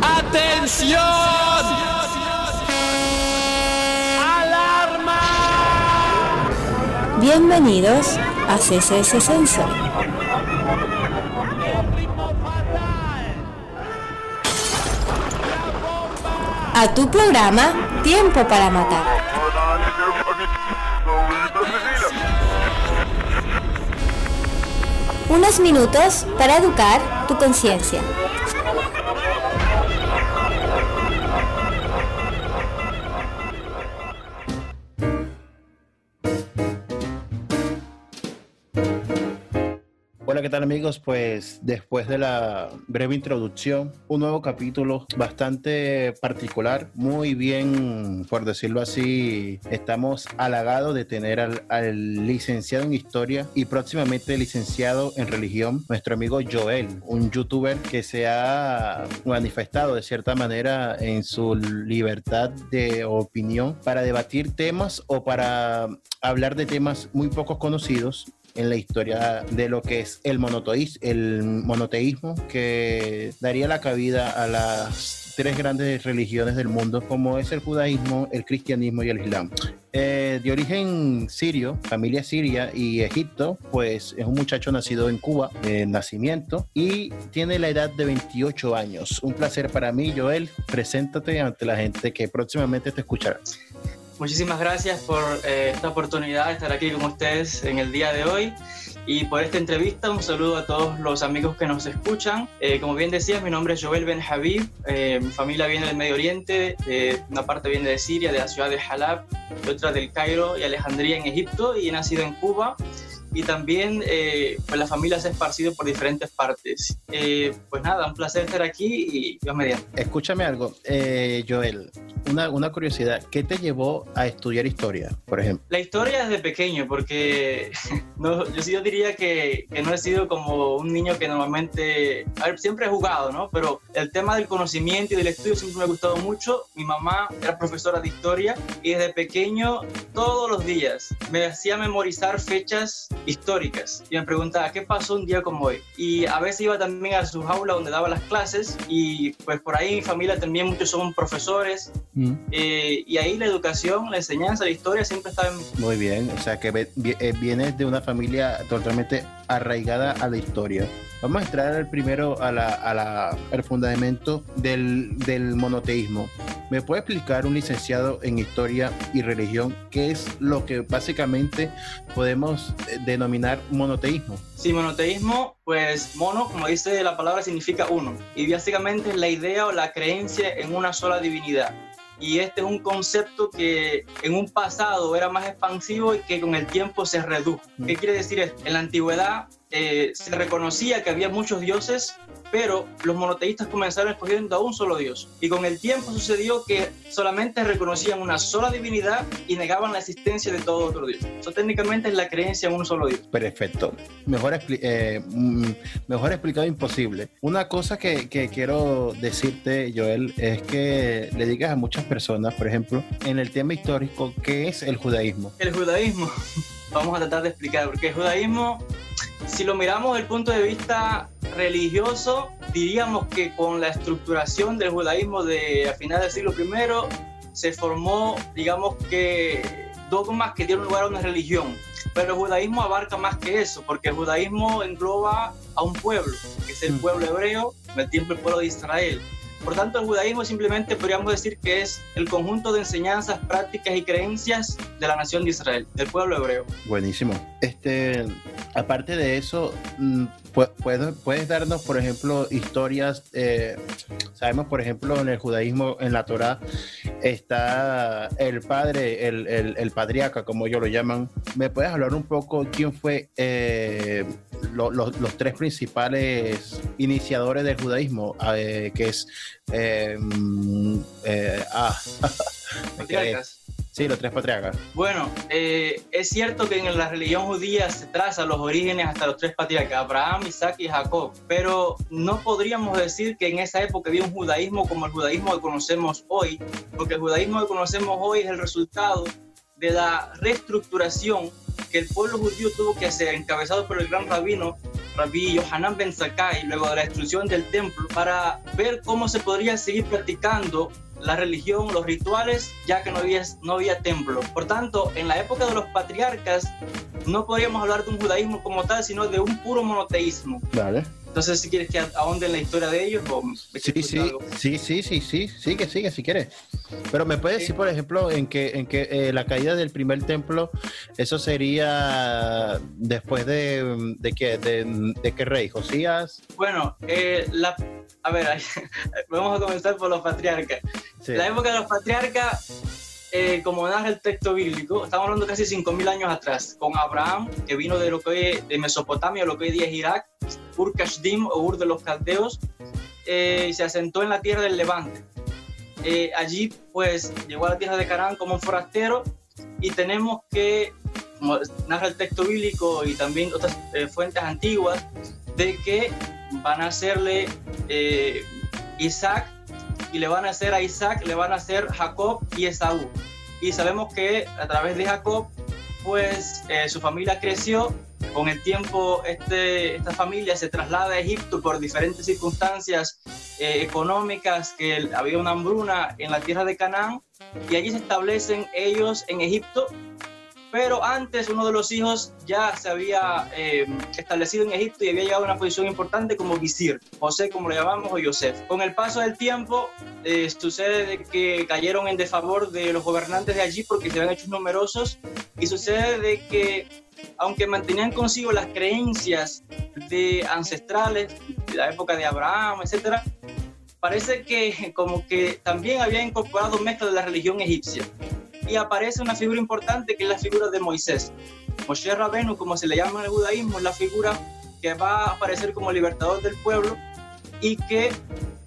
¡Atención! ¡Alarma! Bienvenidos a CCS Sensor. A tu programa Tiempo para Matar. Unos minutos para educar tu conciencia. Tal amigos? Pues después de la breve introducción, un nuevo capítulo bastante particular, muy bien, por decirlo así, estamos halagados de tener al, al licenciado en historia y próximamente licenciado en religión, nuestro amigo Joel, un youtuber que se ha manifestado de cierta manera en su libertad de opinión para debatir temas o para hablar de temas muy pocos conocidos en la historia de lo que es el, monoteísmo, que daría la cabida a las tres grandes religiones del mundo como es el judaísmo, el cristianismo y el islam. Eh, de origen sirio, familia siria y Egipto, pues es un muchacho nacido en Cuba de nacimiento y tiene la edad de 28 años. Un placer para mí, Joel. Preséntate ante la gente que próximamente te escuchará. Muchísimas gracias por eh, esta oportunidad de estar aquí con ustedes en el día de hoy y por esta entrevista. Un saludo a todos los amigos que nos escuchan. Eh, como bien decías, mi nombre es Joel Ben Habib. Eh, mi familia viene del Medio Oriente, una parte viene de Siria, de la ciudad de Halab, otra del Cairo y Alejandría en Egipto y nacido en Cuba y también eh, pues la familia se ha esparcido por diferentes partes. Eh, pues nada, un placer estar aquí y Dios mediante. Escúchame algo, eh, Joel, una, una, curiosidad, ¿qué te llevó a estudiar historia, por ejemplo? La historia desde pequeño, porque no, yo sí yo diría que, que, no he sido como un niño que normalmente, a ver, siempre he jugado, ¿no? Pero el tema del conocimiento y del estudio siempre me ha gustado mucho. Mi mamá era profesora de historia y desde pequeño, todos los días, me hacía memorizar fechas históricas y me preguntaba qué pasó un día como hoy. Y a veces iba también a su jaula donde daba las clases y pues por ahí mi familia también muchos son profesores mm. eh, y ahí la educación, la enseñanza, la historia siempre estaba en... Muy bien, o sea que eh, vienes de una familia totalmente arraigada a la historia. Vamos a entrar primero a la, a la, al fundamento del, del, monoteísmo. ¿Me puede explicar un licenciado en historia y religión qué es lo que básicamente podemos eh, denominar monoteísmo? Sí, monoteísmo, pues mono, como dice la palabra, significa uno. Y básicamente es la idea o la creencia en una sola divinidad y este es un concepto que en un pasado era más expansivo y que con el tiempo se redujo. ¿Qué quiere decir esto? En la antigüedad eh, se reconocía que había muchos dioses, pero los monoteístas comenzaron escogiendo a un solo dios. Y con el tiempo sucedió que solamente reconocían una sola divinidad y negaban la existencia de todo otro dios. Eso técnicamente es la creencia en un solo dios. Perfecto. Mejor, eh, mm, mejor explicado imposible. Una cosa que, que quiero decirte, Joel, es que le digas a muchas personas, por ejemplo, en el tema histórico, ¿qué es el judaísmo? El judaísmo. Vamos a tratar de explicar, porque el judaísmo si lo miramos desde el punto de vista religioso, diríamos que con la estructuración del judaísmo de a finales del siglo I se formó, digamos que, dogmas que dieron lugar a una religión. Pero el judaísmo abarca más que eso, porque el judaísmo engloba a un pueblo, que es el mm. pueblo hebreo, el tiempo el pueblo de Israel. Por tanto, el judaísmo simplemente podríamos decir que es el conjunto de enseñanzas, prácticas y creencias de la nación de Israel, del pueblo hebreo. Buenísimo. Este, aparte de eso, mm, ¿puedes, puedes darnos, por ejemplo, historias? Eh, sabemos, por ejemplo, en el judaísmo, en la Torá, está el padre, el, el, el patriarca, como ellos lo llaman. ¿Me puedes hablar un poco quién fue eh, lo, lo, los tres principales iniciadores del judaísmo? Eh, que es eh, eh, ah. Sí, los tres patriarcas. Bueno, eh, es cierto que en la religión judía se traza los orígenes hasta los tres patriarcas, Abraham, Isaac y Jacob, pero no podríamos decir que en esa época había un judaísmo como el judaísmo que conocemos hoy, porque el judaísmo que conocemos hoy es el resultado de la reestructuración que el pueblo judío tuvo que hacer, encabezado por el gran rabino Rabbi Yohanan Ben Zakkai, luego de la destrucción del templo, para ver cómo se podría seguir practicando la religión, los rituales, ya que no había, no había templo. Por tanto, en la época de los patriarcas, no podríamos hablar de un judaísmo como tal, sino de un puro monoteísmo. Vale. Entonces, si quieres que ahonde en la historia de ellos, o sí, sí, sí, sí, sí, sí, sigue, sigue, si quieres. Pero me puedes decir, por ejemplo, en que, en que eh, la caída del primer templo, eso sería después de, de, qué, de, qué rey, Josías. Bueno, eh, la, a ver, vamos a comenzar por los patriarcas. La época de los patriarcas eh, como narra el texto bíblico, estamos hablando casi 5.000 años atrás, con Abraham, que vino de lo que es de Mesopotamia, lo que hoy día es Irak, Ur Kashdim o Ur de los Caldeos, eh, y se asentó en la tierra del Levante. Eh, allí, pues, llegó a la tierra de Canaán como un forastero, y tenemos que, como narra el texto bíblico y también otras fuentes antiguas, de que van a hacerle Isaac y le van a hacer a Isaac, le van a hacer Jacob y Esaú. Y sabemos que a través de Jacob, pues eh, su familia creció. Con el tiempo, este, esta familia se traslada a Egipto por diferentes circunstancias eh, económicas, que había una hambruna en la tierra de Canaán, y allí se establecen ellos en Egipto pero antes uno de los hijos ya se había eh, establecido en Egipto y había llegado a una posición importante como visir, José como lo llamamos o Yosef. Con el paso del tiempo eh, sucede que cayeron en desfavor de los gobernantes de allí porque se habían hecho numerosos y sucede de que aunque mantenían consigo las creencias de ancestrales de la época de Abraham, etcétera, parece que como que también había incorporado mezcla de la religión egipcia y aparece una figura importante que es la figura de Moisés. Moshe Rabenu, como se le llama en el judaísmo, es la figura que va a aparecer como libertador del pueblo y que,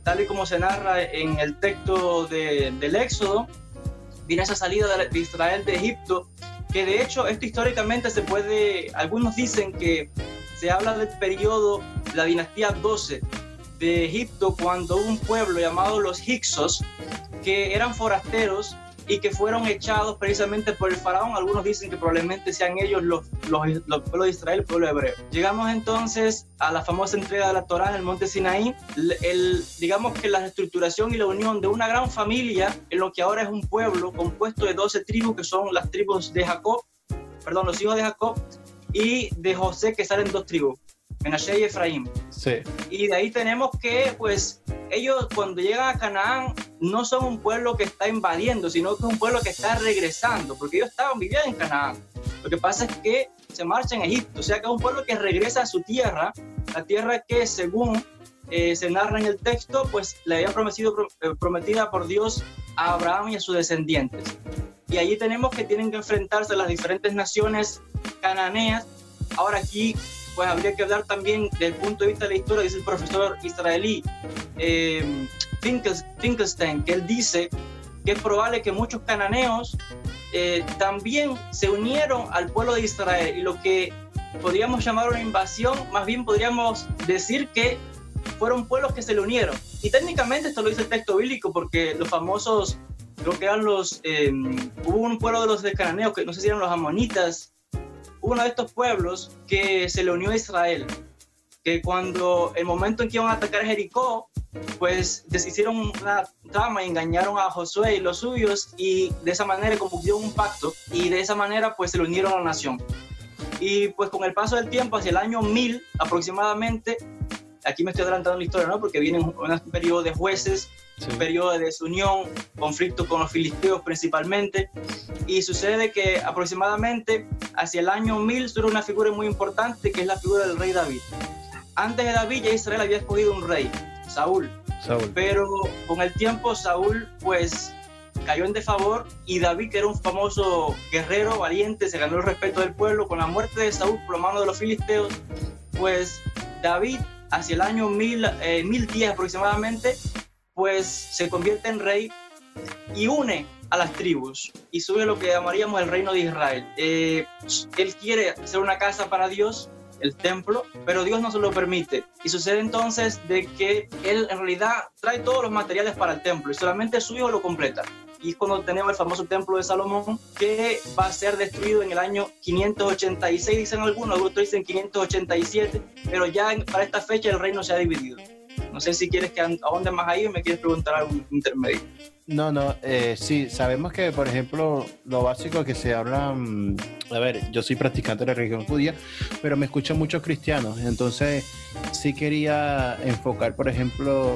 tal y como se narra en el texto del Éxodo, viene esa salida de Israel de Egipto, que de hecho esto históricamente se puede, algunos dicen que se habla del periodo la dinastía 12 de Egipto, cuando un pueblo llamado los Hicsos, que eran forasteros, y que fueron echados precisamente por el faraón. Algunos dicen que probablemente sean ellos los, los, los pueblos de Israel, el pueblo hebreo. Llegamos entonces a la famosa entrega de la Torá en el monte Sinaí. El, digamos que la estructuración y la unión de una gran familia en lo que ahora es un pueblo compuesto de 12 tribus que son las tribus de Jacob, perdón, los hijos de Jacob y de José que salen dos tribus. Menashe y Efraín. Sí. Y de ahí tenemos que, pues, ellos cuando llegan a Canaán no son un pueblo que está invadiendo, sino que es un pueblo que está regresando, porque ellos estaban viviendo en Canaán. Lo que pasa es que se marchan a Egipto, o sea que es un pueblo que regresa a su tierra, la tierra que según eh, se narra en el texto, pues le había prometido, eh, prometida por Dios a Abraham y a sus descendientes. Y allí tenemos que tienen que enfrentarse a las diferentes naciones cananeas. Ahora aquí pues habría que hablar también del punto de vista de la historia, dice el profesor israelí eh, Finkelstein, que él dice que es probable que muchos cananeos eh, también se unieron al pueblo de Israel y lo que podríamos llamar una invasión, más bien podríamos decir que fueron pueblos que se le unieron. Y técnicamente esto lo dice el texto bíblico porque los famosos, creo que eran los, eh, hubo un pueblo de los de que no sé si eran los amonitas, uno de estos pueblos que se le unió a Israel, que cuando el momento en que iban a atacar Jericó, pues deshicieron una trama y engañaron a Josué y los suyos y de esa manera cumplieron un pacto y de esa manera pues se le unieron a la nación. Y pues con el paso del tiempo, hacia el año 1000 aproximadamente, aquí me estoy adelantando la historia, ¿no? Porque viene un, un periodo de jueces un periodo de desunión, conflicto con los filisteos principalmente, y sucede que aproximadamente hacia el año 1000 surge una figura muy importante que es la figura del rey David. Antes de David ya Israel había escogido un rey, Saúl, Saúl. pero con el tiempo Saúl pues cayó en desfavor y David, que era un famoso guerrero valiente, se ganó el respeto del pueblo. Con la muerte de Saúl por mano de los filisteos, pues David, hacia el año 1000, eh, 1010 aproximadamente, pues se convierte en rey y une a las tribus y sube lo que llamaríamos el reino de Israel. Eh, él quiere hacer una casa para Dios, el templo, pero Dios no se lo permite. Y sucede entonces de que él en realidad trae todos los materiales para el templo y solamente su hijo lo completa. y es cuando tenemos el famoso templo de Salomón, que va a ser destruido en el año 586, dicen algunos, otros dicen 587, pero ya para esta fecha el reino se ha dividido. No sé si quieres que ahonde más ahí o me quieres preguntar algún intermedio. No, no, eh, sí, sabemos que, por ejemplo, lo básico que se habla, mm, a ver, yo soy practicante de la religión judía, pero me escuchan muchos cristianos, entonces sí quería enfocar, por ejemplo,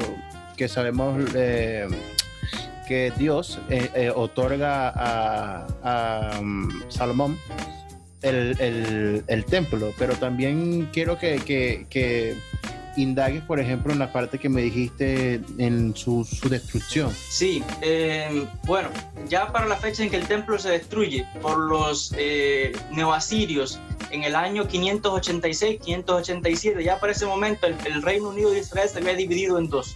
que sabemos eh, que Dios eh, eh, otorga a, mm, Salomón el, el, templo, pero también quiero que, que, que indagues, por ejemplo, en la parte que me dijiste en su, su destrucción. Sí, eh, bueno, ya para la fecha en que el templo se destruye por los eh, neoasirios en el año 586, 587, ya para ese momento el, Reino Unido de Israel se había dividido en dos.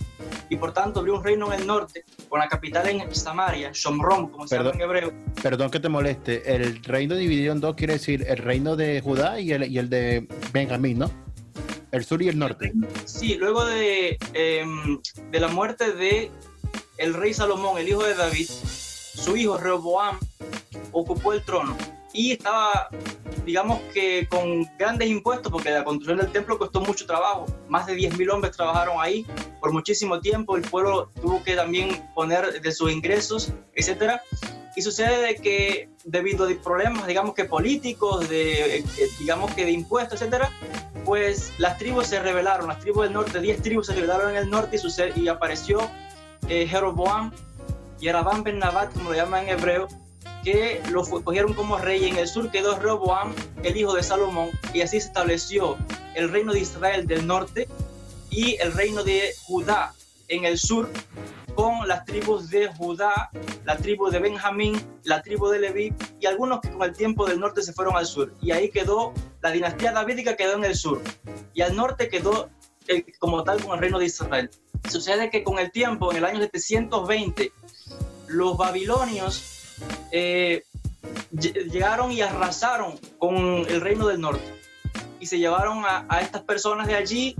Y por tanto había un reino en el norte, con la capital en Samaria, Shomron, como se llama en hebreo. Perdón que te moleste, el reino dividido en dos quiere decir el reino de Judá y el, y el de Benjamín, ¿no? El sur y el norte. Sí, luego de, em, de la muerte de el rey Salomón, el hijo de David, su hijo Rehoboam ocupó el trono y estaba, digamos que con grandes impuestos, porque la construcción del templo costó mucho trabajo. Más de 10.000 hombres trabajaron ahí por muchísimo tiempo. El pueblo tuvo que también poner de sus ingresos, etcétera. Y sucede de que debido a problemas, digamos que políticos, de, eh, digamos que de impuestos, etcétera, pues las tribus se rebelaron, las tribus del norte, 10 tribus se rebelaron en el norte y, sucede, y apareció eh, Jeroboam, Yerabam ben Nabat, como lo llaman en hebreo, que lo cogieron como rey. En el sur quedó Jeroboam, el hijo de Salomón, y así se estableció el reino de Israel del norte y el reino de Judá en el sur, con las tribus de Judá, la tribu de Benjamín, la tribu de Leví y algunos que con el tiempo del norte se fueron al sur. Y ahí quedó la dinastía davídica quedó en el sur y al norte quedó el, como tal con el reino de Israel. Sucede que con el tiempo, en el año 720, los babilonios eh, llegaron y arrasaron con el reino del norte y se llevaron a estas personas de allí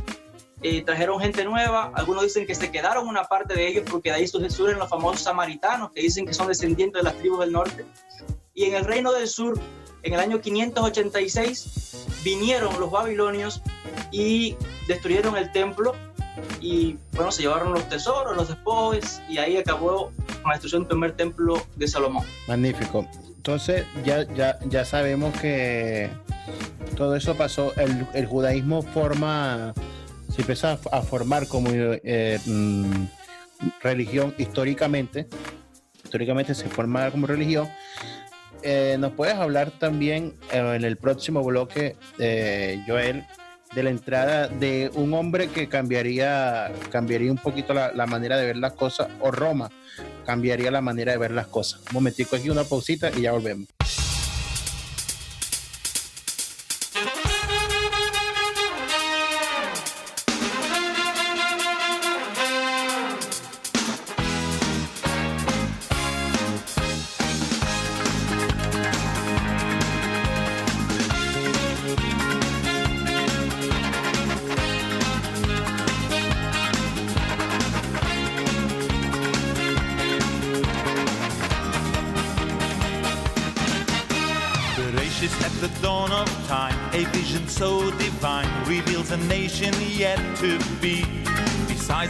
trajeron gente nueva, algunos dicen que se quedaron una parte de ellos porque de ahí surgen los famosos samaritanos, que dicen que son descendientes de las tribus del norte. Y en el reino del sur, en el año 586, vinieron los babilonios y destruyeron el templo y bueno, se llevaron los tesoros, los despojos y ahí acabó la destrucción del primer templo de Salomón. Magnífico. Entonces ya, ya, ya sabemos que todo eso pasó, el judaísmo forma se empieza a, formar como eh, mm, religión históricamente, históricamente se forma como religión. Eh, ¿Nos puedes hablar también eh, en el próximo bloque, Joel, de la entrada de un hombre que cambiaría, cambiaría un poquito la, la, manera de ver las cosas, o Roma cambiaría la manera de ver las cosas? Un momentico aquí, una pausita y ya volvemos.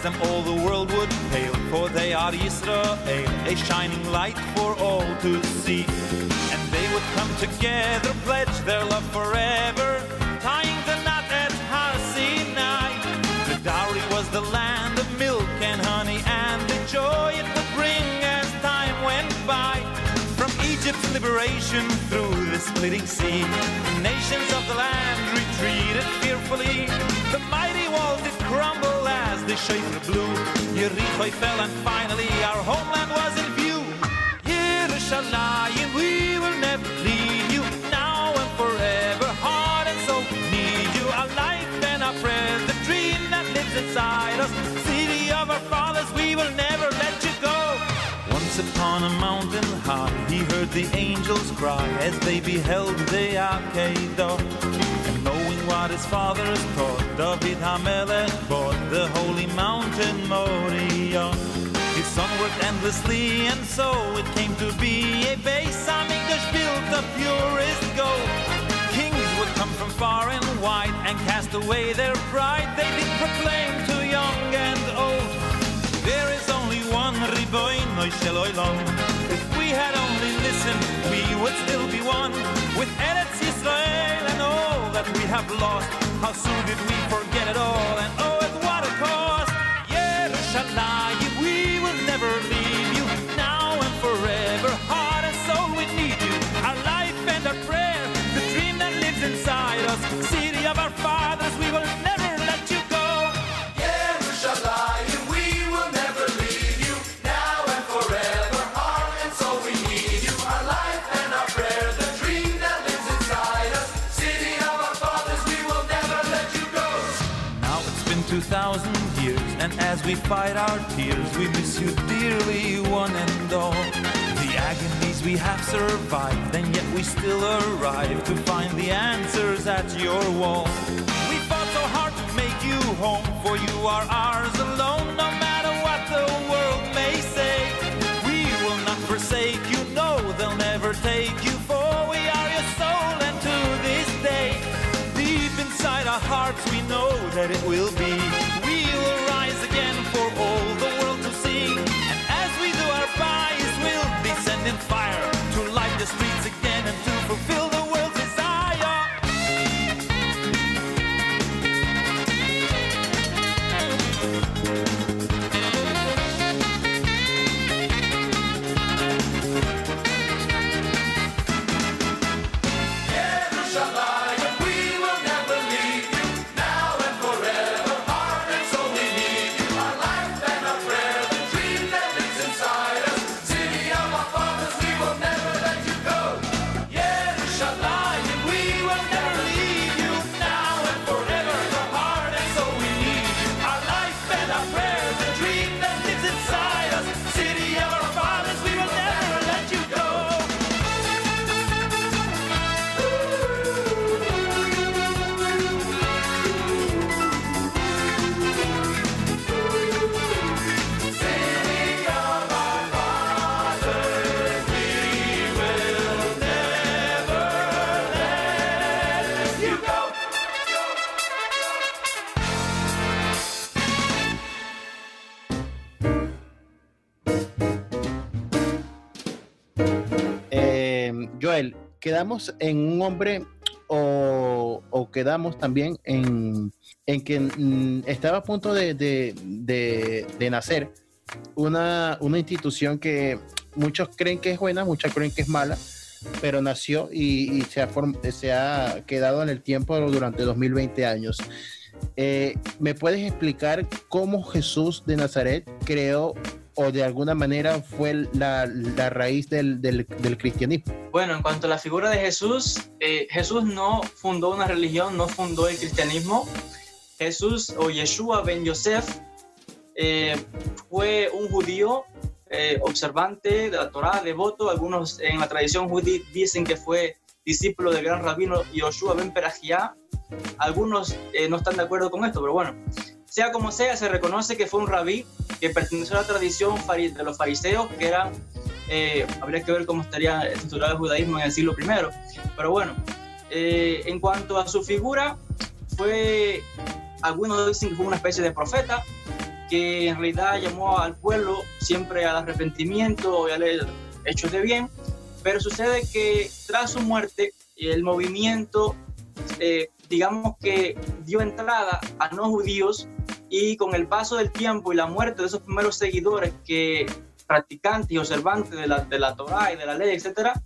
Them all the world would pale, for they are Israel, a shining light for all to see. And they would come together, pledge their love forever, tying the knot at Har Sinai. The dowry was the land of milk and honey, and the joy it would bring as time went by. From Egypt's liberation through the splitting sea, nations of the land retreated fearfully. The mighty walls did crumble as the Schaefer blue. Jericho fell and finally our homeland was in view. Yerushalayim, we will never leave you now and forever. Heart and soul, need you. Our life and our prayers, the dream that lives inside us. City of our fathers, we will never let you go. Once upon a mountain heard the angels cry as they beheld the Arkado, and knowing what his fathers taught. David Hamelech bought the holy mountain Moriah. His son worked endlessly, and so it came to be a base on English built of purest gold. Kings would come from far and wide and cast away their pride. They did proclaim to young and old, there is only one. If we had only listened, we would still be one with Eretz Israel and all that we have lost. How soon did we forget it all? And oh, at what a cost! Yerushalayim, we fight our tears, we miss you dearly, one and all. The agonies we have survived, and yet we still arrive to find the answers at your wall. We fought so hard to make you home, for you are ours alone, no matter what the world may say. We will not forsake you, no, they'll never take you, for we are your soul, and to this day, deep inside our hearts, we know that it will be. ¿Quedamos en un hombre o, quedamos también en, en que mm, estaba a punto de, de- nacer una, una institución que muchos creen que es buena, muchos creen que es mala, pero nació y, se, ha se ha quedado en el tiempo durante 2020 años. Eh, ¿Me puedes explicar cómo Jesús de Nazaret creó o de alguna manera fue la, la raíz del, del- del cristianismo? Bueno, en cuanto a la figura de Jesús, eh, Jesús no fundó una religión, no fundó el cristianismo. Jesús o Yeshua ben Yosef eh, fue un judío eh, observante de la Torá, devoto. Algunos en la tradición judía dicen que fue discípulo del gran rabino Yoshua ben Perajía. Algunos eh, no están de acuerdo con esto, pero bueno, sea como sea, se reconoce que fue un rabí que perteneció a la tradición de los fariseos, que eran eh, habría que ver cómo estaría estructurado el judaísmo en el siglo I. Pero bueno, eh, en cuanto a su figura, fue, algunos dicen que fue una especie de profeta, que en realidad llamó al pueblo siempre al arrepentimiento y a los hechos de bien, pero sucede que tras su muerte, el movimiento, eh, digamos que dio entrada a no judíos y con el paso del tiempo y la muerte de esos primeros seguidores que practicantes y observantes de la, de la Torah y de la ley, etcétera,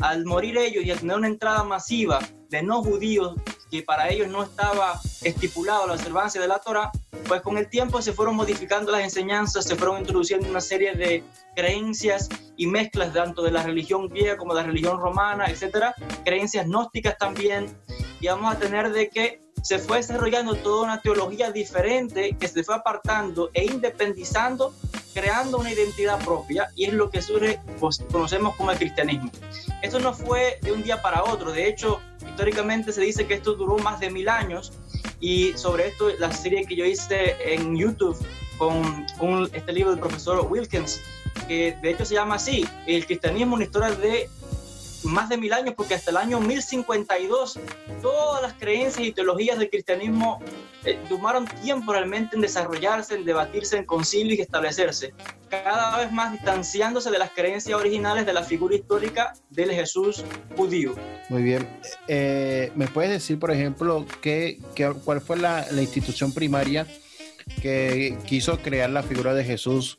al morir ellos y al tener una entrada masiva de no judíos que para ellos no estaba estipulado la observancia de la Torah, pues con el tiempo se fueron modificando las enseñanzas, se fueron introduciendo una serie de creencias y mezclas tanto de la religión griega como de la religión romana, etcétera, creencias gnósticas también, y vamos a tener de que se fue desarrollando toda una teología diferente que se fue apartando e independizando, creando una identidad propia, y es lo que surge, pues, conocemos como el cristianismo. Esto no fue de un día para otro, de hecho, históricamente se dice que esto duró más de mil años, y sobre esto, la serie que yo hice en YouTube, con un- este libro del profesor Wilkins, que de hecho se llama así, el cristianismo, una historia de más de mil años, porque hasta el año 1052 todas las creencias y teologías del cristianismo eh, tomaron tiempo realmente en desarrollarse, en debatirse, en concilios y establecerse, cada vez más distanciándose de las creencias originales de la figura histórica del Jesús judío. Muy bien. Eh, ¿Me puedes decir, por ejemplo, qué, qué- cuál fue la, la institución primaria que quiso crear la figura de Jesús,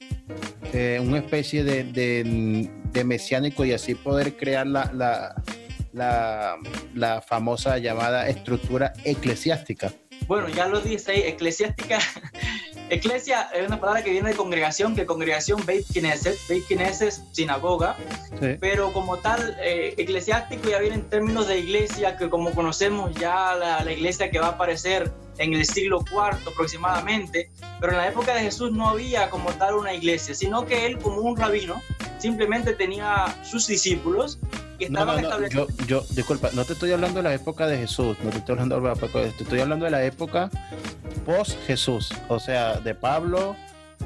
eh, una especie de, de- de mesiánico y así poder crear la, la, la, la famosa llamada estructura eclesiástica? Bueno, ya lo dice ahí, eclesiástica. Eclesia es una palabra que viene de congregación, que congregación Beit Knesset, Beit Knesset es sinagoga, Sí. pero como tal, eh, eclesiástico ya viene en términos de iglesia, que como conocemos ya la, la iglesia que va a aparecer en el siglo IV aproximadamente, pero en la época de Jesús no había como tal una iglesia, sino que él como un rabino simplemente tenía sus discípulos que No, estaban no, no, establecidos. yo, yo, disculpa, no te estoy hablando de la época de Jesús, no te estoy hablando de la época, te estoy hablando de la época post Jesús, o sea, de Pablo,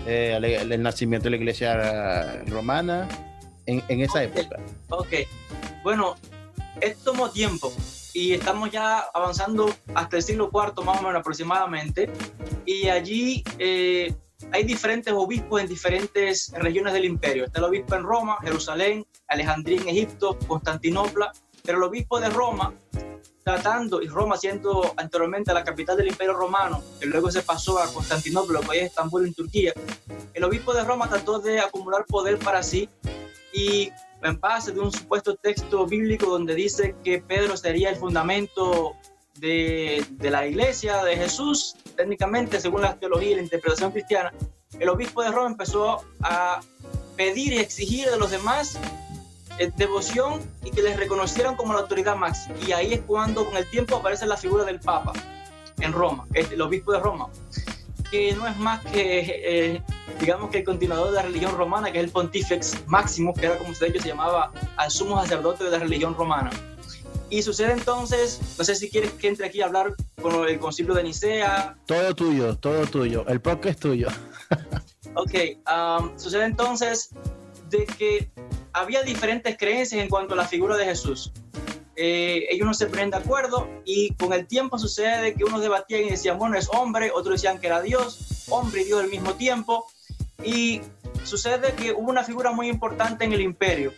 eh, el, el nacimiento de la iglesia romana, en, en esa época. Ok, bueno, esto tomó tiempo y estamos ya avanzando hasta el siglo IV más o menos aproximadamente y allí eh, hay diferentes obispos en diferentes regiones del imperio. Está el obispo en Roma, Jerusalén, Alejandría en Egipto, Constantinopla, pero el obispo de Roma tratando, y Roma siendo anteriormente la capital del imperio romano, que luego se pasó a Constantinopla, que es Estambul en Turquía, el obispo de Roma trató de acumular poder para sí y en base de un supuesto texto bíblico donde dice que Pedro sería el fundamento de, de la iglesia de Jesús, técnicamente según la teología y la interpretación cristiana, el obispo de Roma empezó a pedir y exigir de los demás eh, devoción y que les reconocieran como la autoridad máxima. Y ahí es cuando con el tiempo aparece la figura del Papa en Roma, este, el obispo de Roma, que no es más que, eh, digamos que el continuador de la religión romana, que es el Pontifex Maximus, que era como de hecho se llamaba al sumo sacerdote de la religión romana. Y sucede entonces, no sé si quieres que entre aquí a hablar con el concilio de Nicea, Todo tuyo, todo tuyo, el podcast es tuyo. Ok, um, sucede entonces de que había diferentes creencias en cuanto a la figura de Jesús. Eh, ellos no se ponen de acuerdo y con el tiempo sucede de que unos debatían y decían, bueno, es hombre, otros decían que era Dios, hombre y Dios al mismo tiempo. Y sucede que hubo una figura muy importante en el imperio,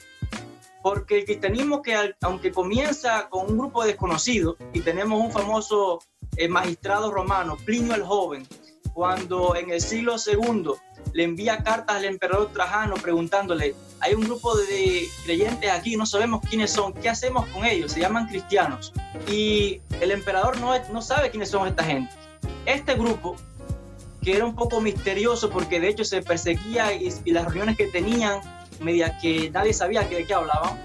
porque el cristianismo que aunque comienza con un grupo desconocido y tenemos un famoso eh, magistrado romano, Plinio el Joven, cuando en el siglo II le envía cartas al emperador Trajano preguntándole, hay un grupo de creyentes aquí, no sabemos quiénes son, ¿qué hacemos con ellos? Se llaman cristianos. Y el emperador no, no sabe quiénes son esta gente. Este grupo, que era un poco misterioso porque de hecho se perseguía y, las reuniones que tenían, media que nadie sabía de qué hablaban,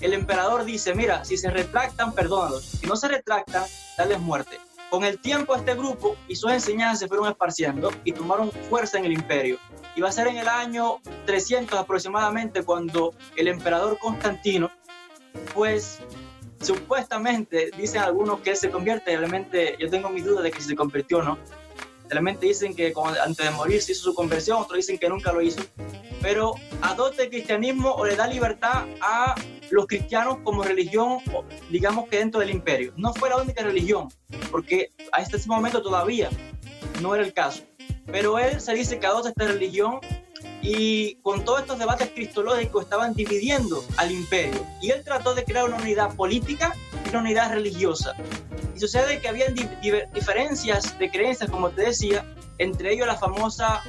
el emperador dice, mira, si se retractan, perdónalos. Si no se retractan, dales muerte. Con el tiempo este grupo y sus enseñanzas se fueron esparciendo y tomaron fuerza en el imperio. Y va a ser en el año 300 aproximadamente cuando el emperador Constantino, pues supuestamente dicen algunos que se convierte, realmente yo tengo mis dudas de que se convirtió o no. Realmente dicen que antes de morir se hizo su conversión, otros dicen que nunca lo hizo. Pero adopta el cristianismo o le da libertad a los cristianos como religión, digamos que dentro del imperio. No fue la única religión, porque a este momento todavía no era el caso. Pero él se dice que adopta esta religión y con todos estos debates cristológicos estaban dividiendo al imperio. Y él trató de crear una unidad política y una unidad religiosa. Y sucede que había diferencias de creencias, como te decía, entre ellos la famosa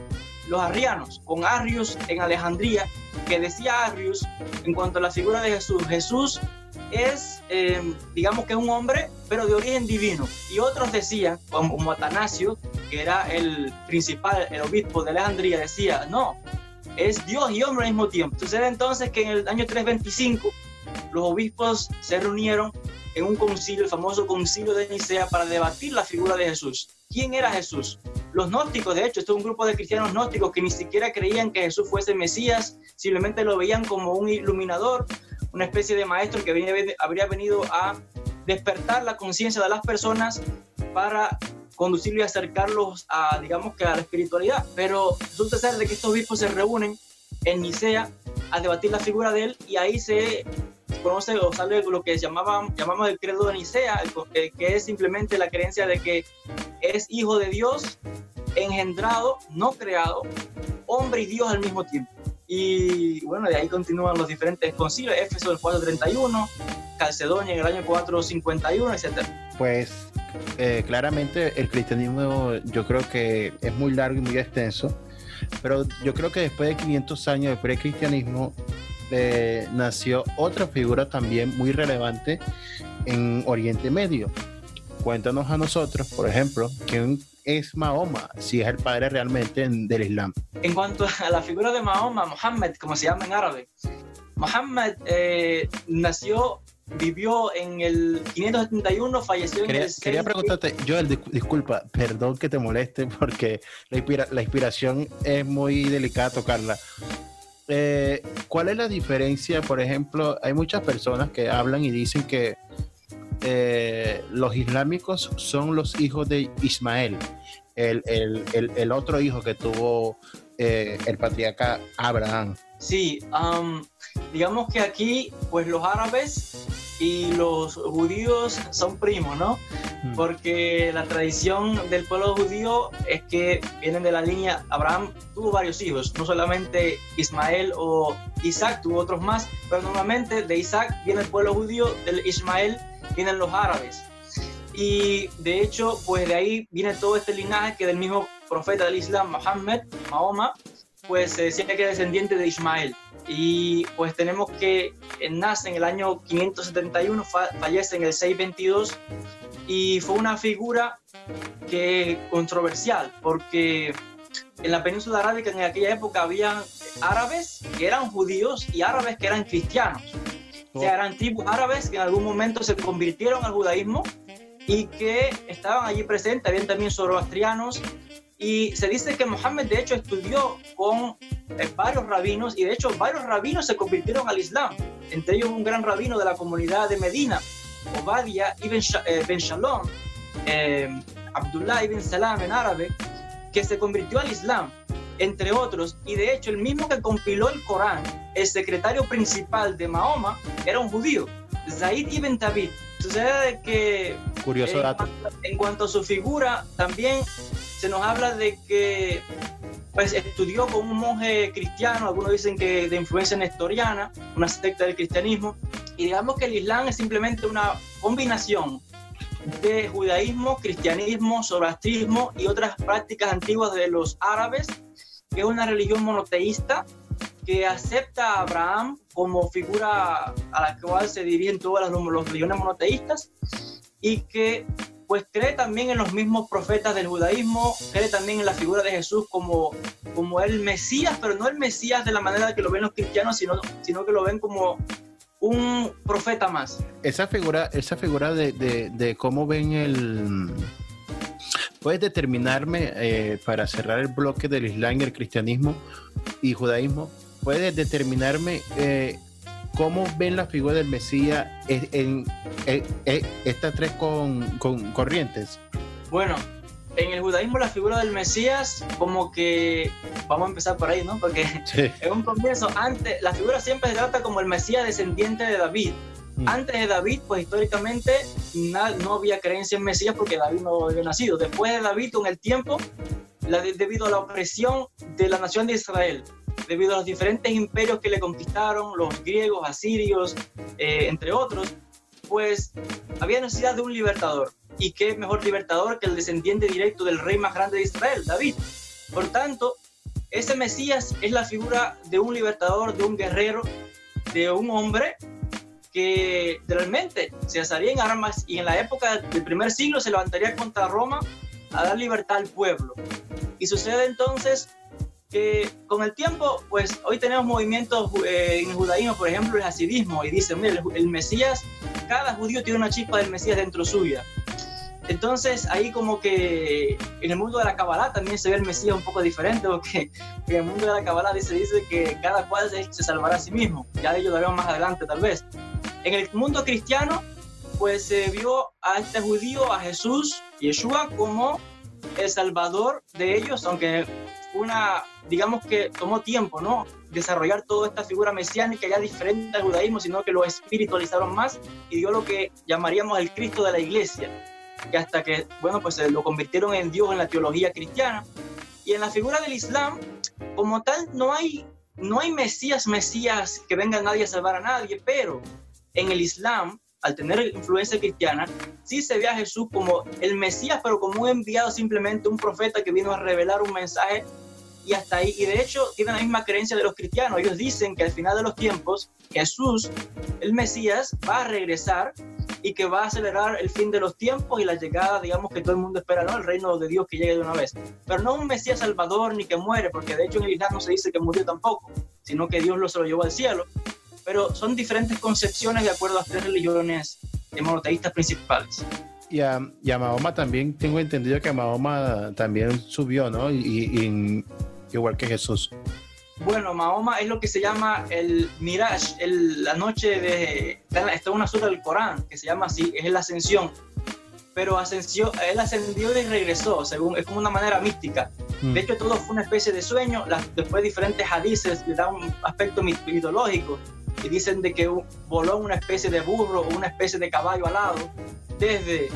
los arrianos, con Arrius en Alejandría, que decía Arrius en cuanto a la figura de Jesús, Jesús es, eh, digamos que es un hombre, pero de origen divino. Y otros decían, como, como Atanasio, que era el principal, el obispo de Alejandría, decía, no, es Dios y hombre al mismo tiempo. Sucede entonces que en el año 325 los obispos se reunieron en un concilio, el famoso concilio de Nicea, para debatir la figura de Jesús. ¿Quién era Jesús? Los gnósticos, de hecho, esto es un grupo de cristianos gnósticos que ni siquiera creían que Jesús fuese Mesías, simplemente lo veían como un iluminador, una especie de maestro que habría venido a despertar la conciencia de las personas para conducirlos y acercarlos a, digamos que a la espiritualidad. Pero resulta ser de que estos obispos se reúnen en Nicea a debatir la figura de él y ahí se conoce o sale lo que llamaban, llamamos el credo de Nicea, eh, que es simplemente la creencia de que es hijo de Dios, engendrado, no creado, hombre y Dios al mismo tiempo. Y bueno, de ahí continúan los diferentes concilios, Éfeso del 431, Calcedonia en el año 451, etc. Pues eh, claramente el cristianismo yo creo que es muy largo y muy extenso, pero yo creo que después de 500 años de precristianismo eh, nació otra figura también muy relevante en Oriente Medio. Cuéntanos a nosotros, por ejemplo, quién es Mahoma, si es el padre realmente en- del Islam. En cuanto a la figura de Mahoma, Mohammed, como se llama en árabe, Mohammed eh, nació, vivió en el 571, falleció en Quería, el 6 quería preguntarte, Joel, dis- disculpa, perdón que te moleste porque la, inspira- la inspiración es muy delicada tocarla. Eh, ¿Cuál es la diferencia? Por ejemplo, hay muchas personas que hablan y dicen que eh, los islámicos son los hijos de Ismael, el, el- el- otro hijo que tuvo eh, el patriarca Abraham. Sí, am, digamos que aquí, pues los árabes y los judíos son primos, ¿no? Mm. Porque la tradición del pueblo judío es que vienen de la línea, Abraham tuvo varios hijos, no solamente Ismael o Isaac, tuvo otros más, pero normalmente de Isaac viene el pueblo judío, del Ismael vienen los árabes. Y de hecho, pues de ahí viene todo este linaje que del mismo profeta del Islam, Mohammed, Mahoma, pues se decía que era descendiente de Ismael. Y pues tenemos que eh, nace en el año 571, fa- fallece en el 622 y fue una figura que controversial porque en la península arábica en aquella época había árabes que eran judíos y árabes que eran cristianos. O sea, eran tribus árabes que en algún momento se convirtieron al judaísmo y que estaban allí presentes. Habían también zoroastrianos y se dice que Mohammed de hecho estudió con eh, varios rabinos y de hecho varios rabinos se convirtieron al Islam. Entre ellos un gran rabino de la comunidad de Medina, Obadia ibn eh, ben Shalom, eh, Abdullah ibn Salam en árabe, que se convirtió al Islam, entre otros. Y de hecho el mismo que compiló el Corán, el secretario principal de Mahoma, era un judío, Zaid ibn Tabit. Sucede que Curioso en dato. En cuanto a su figura, también se nos habla de que pues, estudió con un monje cristiano, algunos dicen que de influencia nestoriana, una secta del cristianismo, y digamos que el Islam es simplemente una combinación de judaísmo, cristianismo, zoroastrismo y otras prácticas antiguas de los árabes, que es una religión monoteísta que acepta a Abraham como figura a la cual se dirigen todas las, religiones monoteístas y que pues cree también en los mismos profetas del judaísmo, cree también en la figura de Jesús como, como el Mesías, pero no el Mesías de la manera que lo ven los cristianos, sino, sino que lo ven como un profeta más. esa figura, esa figura de, de- de cómo ven el. Puedes determinarme, eh, para cerrar el bloque del Islam el cristianismo y judaísmo, puedes determinarme eh, cómo ven la figura del Mesías en, en- en- en estas tres con- con- corrientes. Bueno, en el judaísmo la figura del Mesías como que, vamos a empezar por ahí, ¿no? Porque Sí. en un comienzo, antes, la figura siempre se trata como el Mesías descendiente de David. Mm. Antes de David, pues históricamente na- no había creencia en Mesías porque David no había nacido. Después de David, con el tiempo, la- debido a la opresión de la nación de Israel, debido a los diferentes imperios que le conquistaron, los griegos, asirios, eh, entre otros, pues había necesidad de un libertador. ¿Y qué mejor libertador que el descendiente directo del rey más grande de Israel, David? Por tanto, ese Mesías es la figura de un libertador, de un guerrero, de un hombre que realmente se alzaría en armas y en la época del primer siglo se levantaría contra Roma a dar libertad al pueblo. Y sucede entonces que con el tiempo, pues hoy tenemos movimientos eh, en el judaísmo, por ejemplo, el hasidismo, y dicen, mira, el, el Mesías, cada judío tiene una chispa del Mesías dentro suya. Entonces ahí como que en el mundo de la Kabbalah también se ve el Mesías un poco diferente, porque en el mundo de la Kabbalah dice, dice que cada cual se, se salvará a sí mismo. Ya de ello lo veremos más adelante tal vez. En el mundo cristiano pues se vio a este judío, a Jesús, Yeshua, como el salvador de ellos, aunque una, digamos que tomó tiempo, ¿no? Desarrollar toda esta figura mesiánica ya diferente al judaísmo, sino que lo espiritualizaron más y dio lo que llamaríamos el Cristo de la iglesia, que hasta que, bueno, pues eh, lo convirtieron en Dios en la teología cristiana. Y en la figura del Islam, como tal, no hay, no hay Mesías, Mesías que venga nadie a salvar a nadie, pero en el Islam, al tener influencia cristiana, sí se ve a Jesús como el Mesías, pero como un enviado, simplemente un profeta que vino a revelar un mensaje y hasta ahí. Y de hecho, tienen la misma creencia de los cristianos. Ellos dicen que al final de los tiempos, Jesús, el Mesías, va a regresar y que va a acelerar el fin de los tiempos y la llegada, digamos, que todo el mundo espera, ¿no? El reino de Dios que llegue de una vez. Pero no un Mesías salvador ni que muere, porque de hecho en el Islam no se dice que murió tampoco, sino que Dios lo se lo llevó al cielo. Pero son diferentes concepciones de acuerdo a las tres religiones monoteístas principales. Y a, y a Mahoma también tengo entendido que Mahoma también subió, ¿no? Y, y- igual que Jesús. Bueno, Mahoma es lo que se llama el Miraj, el- la noche de... Está una sura del Corán que se llama así, es la ascensión. Pero ascensió, él ascendió y regresó, según, es como una manera mística. Mm. De hecho, todo fue una especie de sueño. Las, después diferentes hadices le dan un aspecto mit- mitológico y dicen de que voló una especie de burro o una especie de caballo alado desde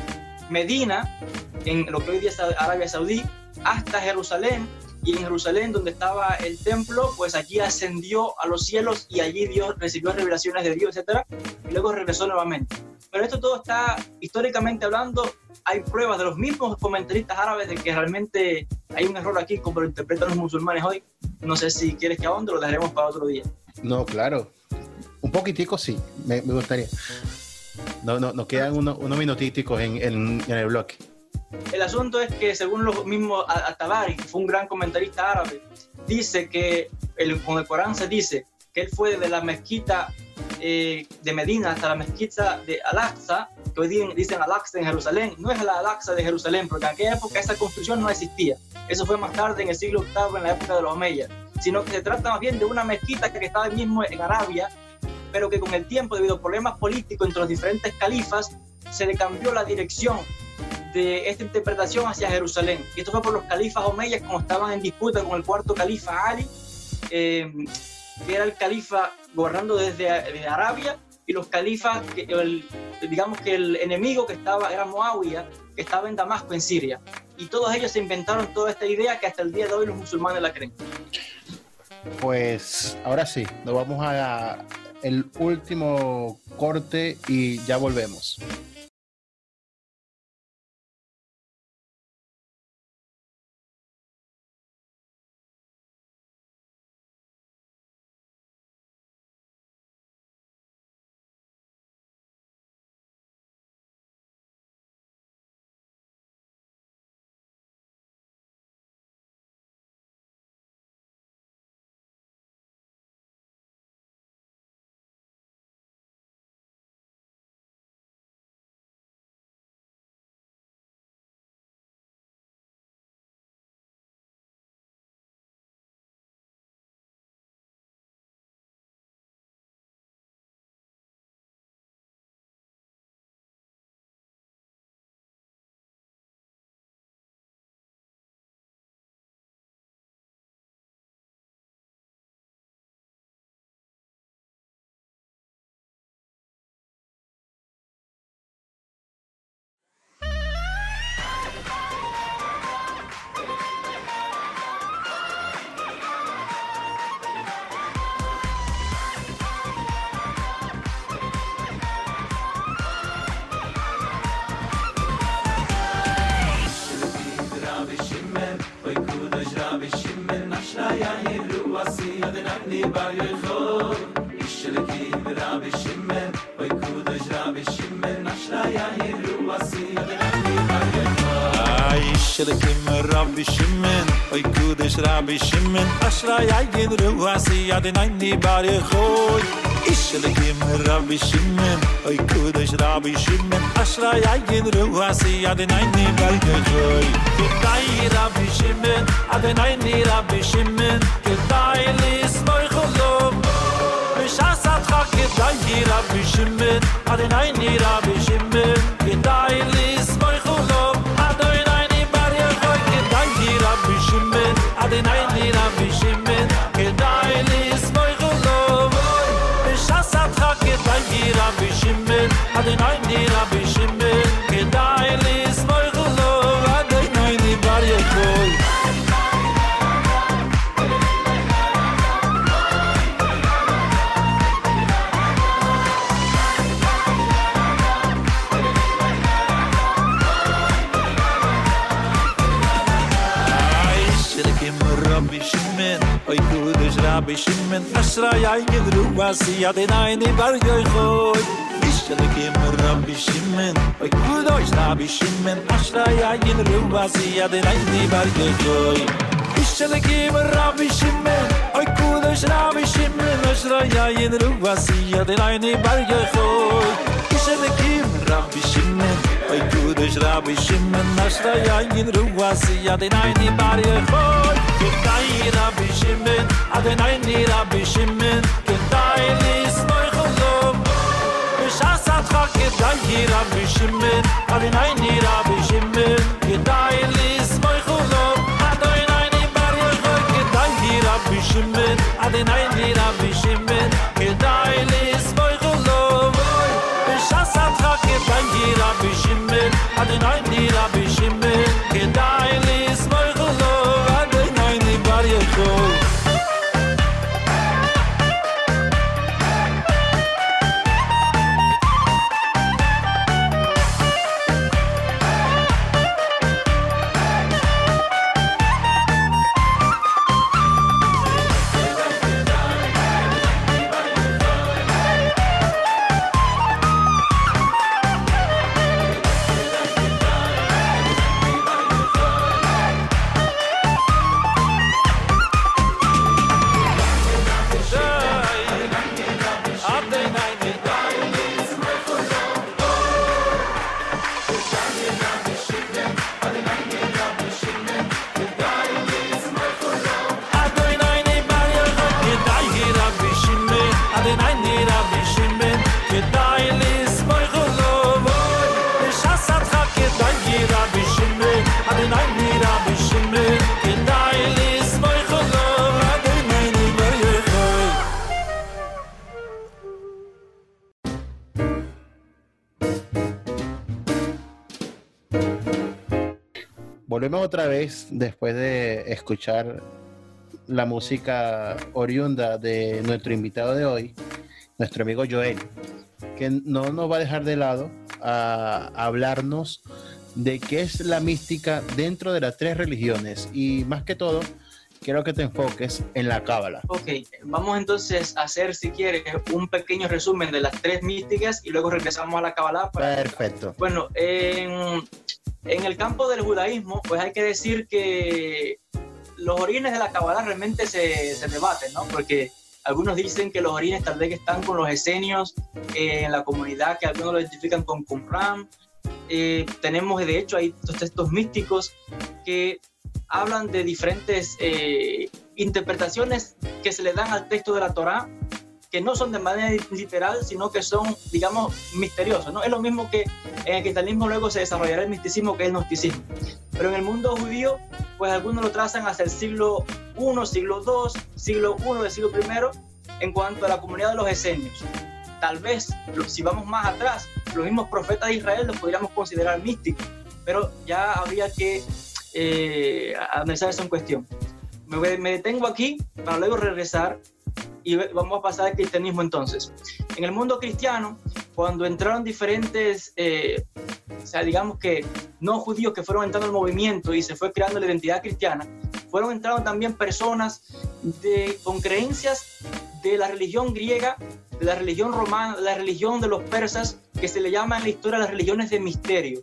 Medina, en lo que hoy día es Arabia Saudí, hasta Jerusalén. Y en Jerusalén, donde estaba el templo, pues allí ascendió a los cielos y allí Dios recibió revelaciones de Dios, etc. Y luego regresó nuevamente. Pero esto todo está históricamente hablando. Hay pruebas de los mismos comentaristas árabes de que realmente hay un error aquí, como lo interpretan los musulmanes hoy. No sé si quieres que ahonde, lo dejaremos para otro día. No, claro. Un poquitico sí, me, me gustaría. No, no, nos quedan unos, unos minutíticos en, en- en el bloque. El asunto es que, según los mismos A- At-Tabari, que fue un gran comentarista árabe, dice que el, con el Corán se dice que él fue desde la mezquita eh, de Medina hasta la mezquita de Al-Aqsa, que hoy día dicen Al-Aqsa en Jerusalén. No es la Al-Aqsa de Jerusalén, porque en aquella época esa construcción no existía. Eso fue más tarde, en el siglo VIII, en la época de los Omeyas. Sino que se trata más bien de una mezquita que estaba mismo en Arabia, pero que con el tiempo, debido a problemas políticos entre los diferentes califas, se le cambió la dirección de esta interpretación hacia Jerusalén. Y esto fue por los califas omeyas, como estaban en disputa con el cuarto califa Ali, eh, que era el califa gobernando desde, Arabia, y los califas, el- digamos que el enemigo que estaba era Moawiyah, que estaba en Damasco, en Siria. Y todos ellos se inventaron toda esta idea que hasta el día de hoy los musulmanes la creen. Pues ahora sí, nos vamos a el último corte y ya volvemos. Rabbi Shimon, Oy Kudesh Rabbi Shimon, Ashray Ayin Ruasi Adonai Bari Choy. Ishilikim Rabbi Shimon, Oy Kudesh Rabbi Shimon, Ashray Ayin Ruasi Adonai Bari Choy. Kedai Rabbi Shimon, Adonai Rabbi Shimon, Kedai Lismoy Cholom. בשעשת חכדאי רבי שמעון, אדוני רבי שמעון, Shimon Ein Aschrei, ein Gedruh, was sie hat in eine Berge euch hoi. Ich stelle kemmer Rabbi Shimen, oi gut euch Rabbi Shimen. Aschrei, ein Gedruh, was sie hat in eine Berge euch hoi. Ich kemmer Rabbi Shimen, oi gut euch Rabbi Shimen. Aschrei, ein Gedruh, was sie hat in eine Berge euch hoi. Ich kemmer Rabbi Shimen. Oy gut ich rab ich im nach da ja in ja de nein bar ye khol ke tay rab ich im a de nein di rab ich im ke tay lis moy khulum ke shas at kha ke tay rab ich a de nein di rab ich im ke tay lis a de nein bar ye khol ke tay rab ich im a de nein di rab ich im Otra vez después de escuchar la música oriunda de nuestro invitado de hoy, nuestro amigo Joel, que no nos va a dejar de lado a hablarnos de qué es la mística dentro de las tres religiones y más que todo quiero que te enfoques en la cábala. Ok, vamos entonces a hacer, si quieres, un pequeño resumen de las tres místicas y luego regresamos a la Kabbalah. Para... Perfecto. Bueno, en, en el campo del judaísmo, pues hay que decir que los orígenes de la Kabbalah realmente se, se debaten, ¿no? Porque algunos dicen que los orígenes tal vez están con los esenios eh, en la comunidad, que algunos lo identifican con Qumran. Eh, tenemos, de hecho, hay textos místicos que hablan de diferentes eh, interpretaciones que se le dan al texto de la Torá, que no son de manera literal, sino que son, digamos, misteriosos. ¿no? Es lo mismo que en el cristianismo luego se desarrollará el misticismo, que es el gnosticismo. Pero en el mundo judío, pues algunos lo trazan hacia el siglo I, siglo II, siglo I del siglo I, en cuanto a la comunidad de los esenios. Tal vez, si vamos más atrás, los mismos profetas de Israel los podríamos considerar místicos, pero ya habría que eh, analizar eso en cuestión. Me, me, detengo aquí para luego regresar y vamos a pasar al cristianismo entonces. En el mundo cristiano, cuando entraron diferentes, eh, o sea, digamos que no judíos que fueron entrando al movimiento y se fue creando la identidad cristiana, fueron entrando también personas de, con creencias de la religión griega, de la religión romana, de la religión de los persas, que se le llama en la historia las religiones de misterio,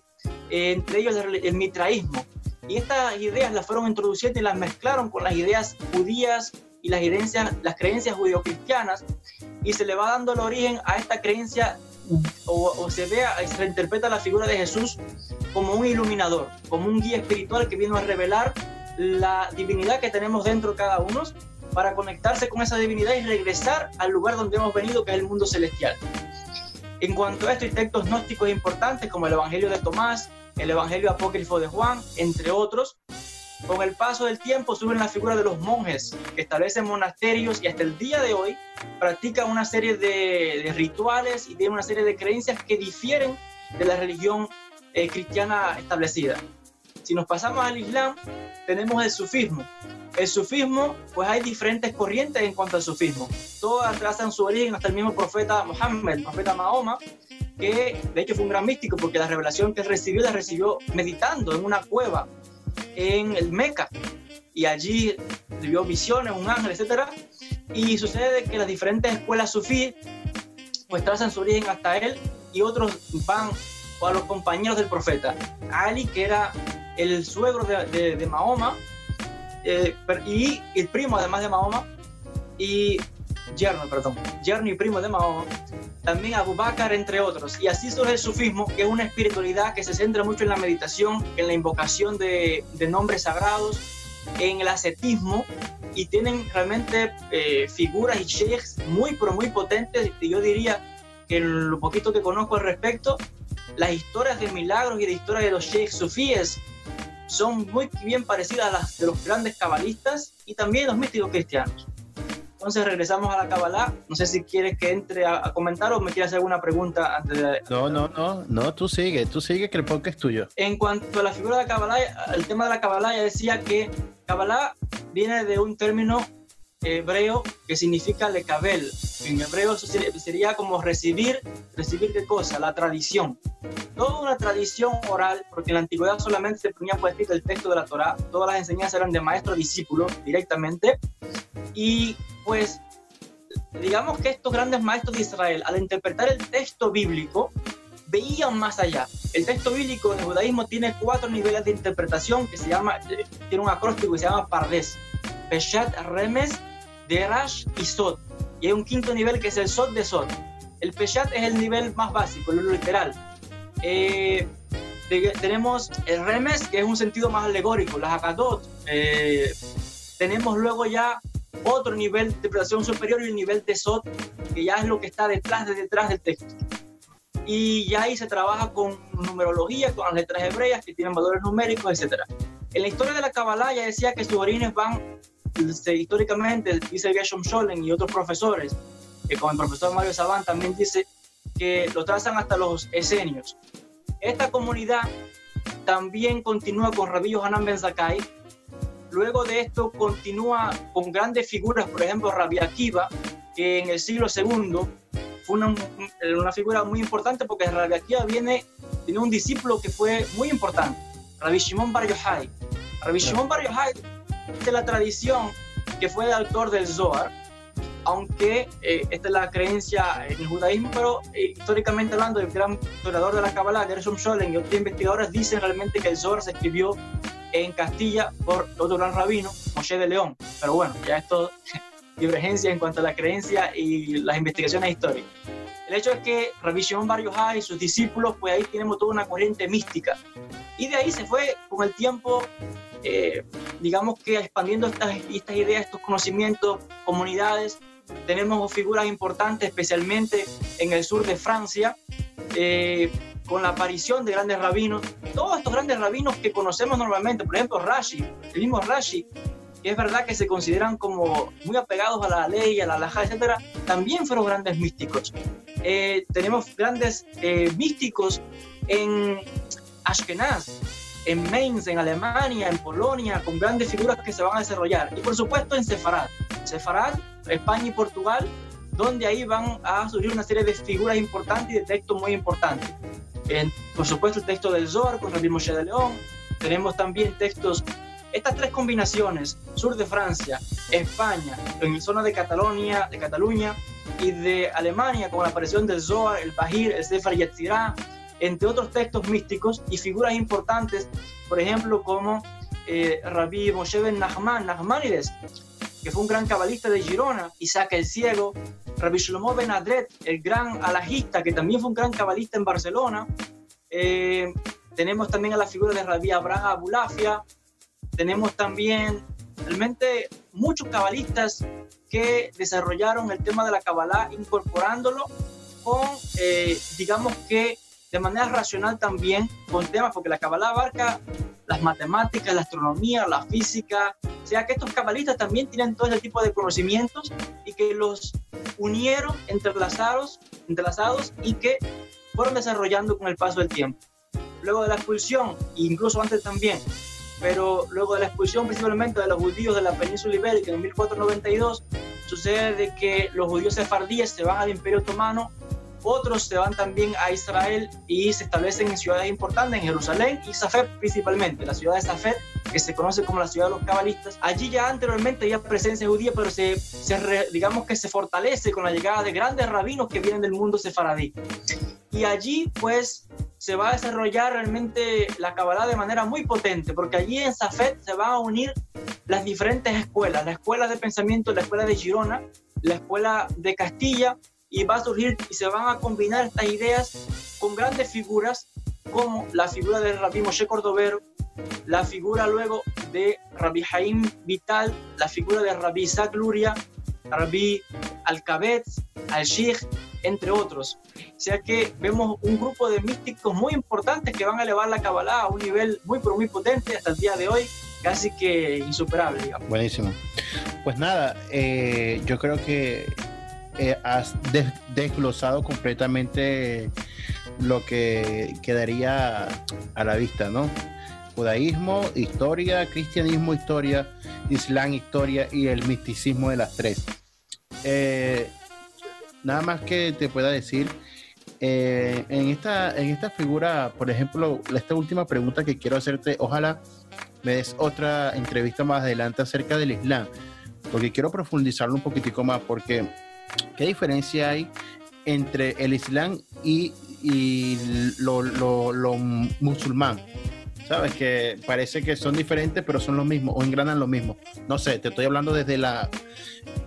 eh, entre ellos el, mitraísmo. Y estas ideas las fueron introduciendo y las mezclaron con las ideas judías y las, creencias, las judio-cristianas y se le va dando el origen a esta creencia o, se ve, se reinterpreta la figura de Jesús como un iluminador, como un guía espiritual que vino a revelar la divinidad que tenemos dentro cada uno para conectarse con esa divinidad y regresar al lugar donde hemos venido, que es el mundo celestial. En cuanto a esto, hay textos gnósticos importantes como el Evangelio de Tomás, el Evangelio apócrifo de Juan, entre otros. Con el paso del tiempo surgen la figura de los monjes que establecen monasterios y hasta el día de hoy practican una serie de, de rituales y tienen una serie de creencias que difieren de la religión eh, cristiana establecida. Si nos pasamos al Islam, tenemos el sufismo. El sufismo, pues hay diferentes corrientes en cuanto al sufismo. Todas trazan su origen hasta el mismo profeta Mohammed, el profeta Mahoma, que de hecho fue un gran místico porque la revelación que recibió la recibió meditando en una cueva en el Meca. y allí vio visiones, un ángel, etcétera. Y sucede que las diferentes escuelas sufí pues su origen hasta él y otros van a los compañeros del profeta. Ali, que era el suegro de, Mahoma eh, y el primo además de Mahoma y yerno, perdón, yerno y primo de Mahoma, también Abu Bakr, entre otros. Y así surge el sufismo, que es una espiritualidad que se centra mucho en la meditación, en la invocación de, de nombres sagrados, en el ascetismo, y tienen realmente eh, figuras y sheikhs muy, pero muy potentes. Y yo diría que en lo poquito que conozco al respecto, las historias de milagros y de historias de los sheikhs sufíes son muy bien parecidas a las de los grandes cabalistas y también los místicos cristianos. Entonces regresamos a la Kabbalah. No sé si quieres que entre a, a comentar o me quieres hacer alguna pregunta antes de... No, no, no, no, tú sigue, tú sigue que el podcast es tuyo. En cuanto a la figura de la Kabbalah, el tema de la Kabbalah ya decía que Kabbalah viene de un término hebreo que significa lekabel. En hebreo eso sería, como recibir, recibir qué cosa, la tradición. Toda una tradición oral, porque en la antigüedad solamente se ponía por escrito el texto de la Torah, todas las enseñanzas eran de maestro a discípulo directamente, y pues digamos que estos grandes maestros de Israel, al interpretar el texto bíblico, veían más allá. El texto bíblico en el judaísmo tiene cuatro niveles de interpretación que se llama, eh, tiene un acróstico que se llama Pardes, Peshat, Remes, Derash y Sod. Y hay un quinto nivel que es el Sod de Sod. El Peshat es el nivel más básico, lo literal. Eh, de- tenemos el Remes, que es un sentido más alegórico, las Akadot. eh, tenemos luego ya otro nivel de interpretación superior y el nivel de Sod, que ya es lo que está detrás de detrás del texto y ya ahí se trabaja con numerología, con las letras hebreas que tienen valores numéricos, etc. En la historia de la Kabbalah ya decía que sus orígenes van este, históricamente, dice Gershom Scholem y otros profesores, que como el profesor Mario Saban también dice que lo trazan hasta los esenios. Esta comunidad también continúa con Rabbi Yohanan Ben Zakkai. Luego de esto continúa con grandes figuras, por ejemplo Rabbi Akiva, que en el siglo II fue una, una figura muy importante porque Rabbi Akiva viene, tiene un discípulo que fue muy importante, Rabbi Shimon Bar Yochai. Rabbi Shimon Bar Yochai de la tradición que fue el autor del Zohar, aunque eh, esta es la creencia en el judaísmo, pero eh, históricamente hablando, el gran historiador de la Kabbalah, Gershom Scholem y otros investigadores dicen realmente que el Zohar se escribió en Castilla por otro gran rabino, Moshe de León. Pero bueno, ya esto divergencia en cuanto a la creencia y las investigaciones históricas. El hecho es que Rabbi Shimon Bar Yochai y sus discípulos, pues ahí tenemos toda una corriente mística. Y de ahí se fue con el tiempo, eh, digamos que expandiendo estas, estas ideas, estos conocimientos, comunidades. Tenemos figuras importantes, especialmente en el sur de Francia, eh, con la aparición de grandes rabinos. Todos estos grandes rabinos que conocemos normalmente, por ejemplo, Rashi, el mismo Rashi, que es verdad que se consideran como muy apegados a la ley, a la halajá, etcétera, también fueron grandes místicos. Eh, tenemos grandes eh, místicos en Ashkenaz, en Mainz, en Alemania, en Polonia, con grandes figuras que se van a desarrollar. Y por supuesto en Sefarad. Sefarad, España y Portugal, donde ahí van a surgir una serie de figuras importantes y de textos muy importantes. En, por supuesto el texto del Zohar con Rabbi Moshe de León. Tenemos también textos estas tres combinaciones, sur de Francia, España, en zona de Cataluña, de Cataluña y de Alemania, con la aparición del Zohar, el Bahir, el Sefer Yetzirah, entre otros textos místicos y figuras importantes, por ejemplo, como eh, Rabbi Moshe ben Nachman, Nachmanides, que fue un gran cabalista de Girona, Isaac el Ciego, Rabbi Shlomo ben Adret, el gran alajista, que también fue un gran cabalista en Barcelona. Eh, tenemos también a la figura de Rabbi Abraham Abulafia, tenemos también realmente muchos cabalistas que desarrollaron el tema de la Kabbalah incorporándolo con, eh, digamos que de manera racional también, con temas, porque la Kabbalah abarca las matemáticas, la astronomía, la física, o sea que estos cabalistas también tienen todo ese tipo de conocimientos y que los unieron, entrelazados, entrelazados y que fueron desarrollando con el paso del tiempo. Luego de la expulsión, incluso antes también, pero luego de la expulsión principalmente de los judíos de la península ibérica en 1492, sucede de que los judíos sefardíes se van al Imperio Otomano, otros se van también a Israel y se establecen en ciudades importantes, en Jerusalén y Safed principalmente, la ciudad de Safed, que se conoce como la ciudad de los cabalistas. Allí ya anteriormente había presencia judía, pero se, se re- digamos que se fortalece con la llegada de grandes rabinos que vienen del mundo sefaradí. Y allí pues se va a desarrollar realmente la Kabbalah de manera muy potente, porque allí en Safed se van a unir las diferentes escuelas, la escuela de pensamiento, la escuela de Girona, la escuela de Castilla, y va a surgir y se van a combinar estas ideas con grandes figuras como la figura de Rabbi Moshe Cordovero, la figura luego de Rabbi Haim Vital, la figura de Rabbi Isaac Luria, Rabbi Alcabetz, Al-Sheikh, entre otros. O sea que vemos un grupo de místicos muy importantes que van a elevar la Kabbalah a un nivel muy, pero muy potente hasta el día de hoy, casi que insuperable. Buenísimo. Pues nada, eh, yo creo que eh, has des- desglosado completamente lo que quedaría a la vista, ¿no? Judaísmo, historia, cristianismo, historia, islam, historia y el misticismo de las tres. Eh, nada más que te pueda decir, eh, en, esta, en esta figura, por ejemplo, esta última pregunta que quiero hacerte, ojalá me des otra entrevista más adelante acerca del Islam, porque quiero profundizarlo un poquitico más, porque ¿qué diferencia hay entre el Islam y, y lo, lo- lo musulmán? Sabes que parece que son diferentes, pero son lo mismo o engranan lo mismo. No sé, te estoy hablando desde la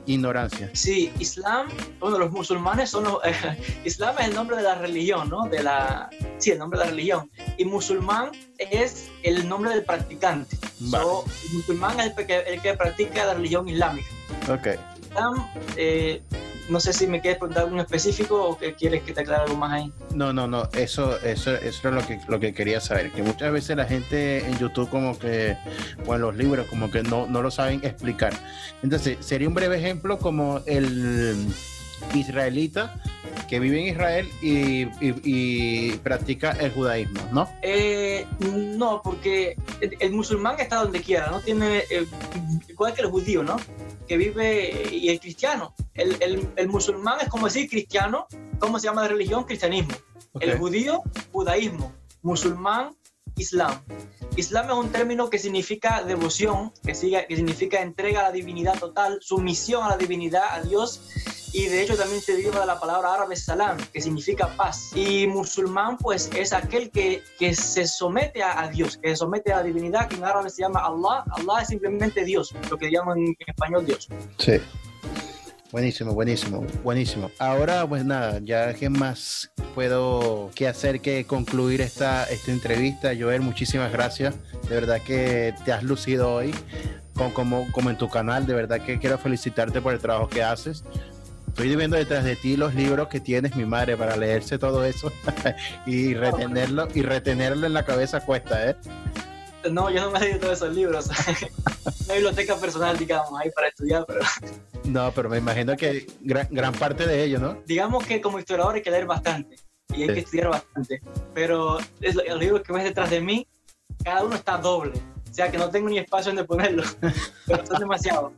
ignorancia. Sí, Islam, bueno, los musulmanes son los, Islam es el nombre de la religión, ¿no? De la, sí, el nombre de la religión. Y musulmán es el nombre del practicante. Vale. So, el musulmán es el que, el que practica la religión islámica. Ok. Islam, eh, no sé si me quieres preguntar algo específico o que quieres que te aclare algo más ahí. No, no, no, eso, eso, eso es lo que, lo que quería saber, que muchas veces la gente en YouTube como que, o en los libros, como que no, no lo saben explicar. Entonces, sería un breve ejemplo como el israelita que vive en Israel y, y- y practica el judaísmo, ¿no? Eh, no, porque el, el musulmán está donde quiera, ¿no? Tiene, eh, igual que el judío, ¿no? Que vive, y el cristiano. El, el- el musulmán es como decir cristiano, ¿cómo se llama la religión? Cristianismo. El judío, judaísmo. Musulmán, islam. Islam es un término que significa devoción, que, siga- que significa entrega a la divinidad total, sumisión a la divinidad, a Dios, y de hecho también se deriva de la palabra árabe salam, que significa paz. Y musulmán, pues, es aquel que, que se somete a, a Dios, que se somete a la divinidad, que en árabe se llama Allah. Allah es simplemente Dios, lo que llaman en español Dios. Sí. Buenísimo, buenísimo, buenísimo. Ahora, pues nada, ya qué más puedo que hacer que concluir esta, esta entrevista. Joel, muchísimas gracias. De verdad que te has lucido hoy, con, como, como en tu canal. De verdad que quiero felicitarte por el trabajo que haces. Estoy viendo detrás de ti los libros que tienes, mi madre, para leerse todo eso y retenerlo y retenerlo en la cabeza cuesta, ¿eh? No, yo no me he leído todos esos libros. Una biblioteca personal, digamos, ahí para estudiar, pero No, pero me imagino que gran, gran parte de ello, ¿no? digamos que como historiador hay que leer bastante y hay Sí. que estudiar bastante. Pero es lo- los libros que ves detrás de mí, cada uno está doble. Sea que no tengo ni espacio donde ponerlo, pero son demasiados.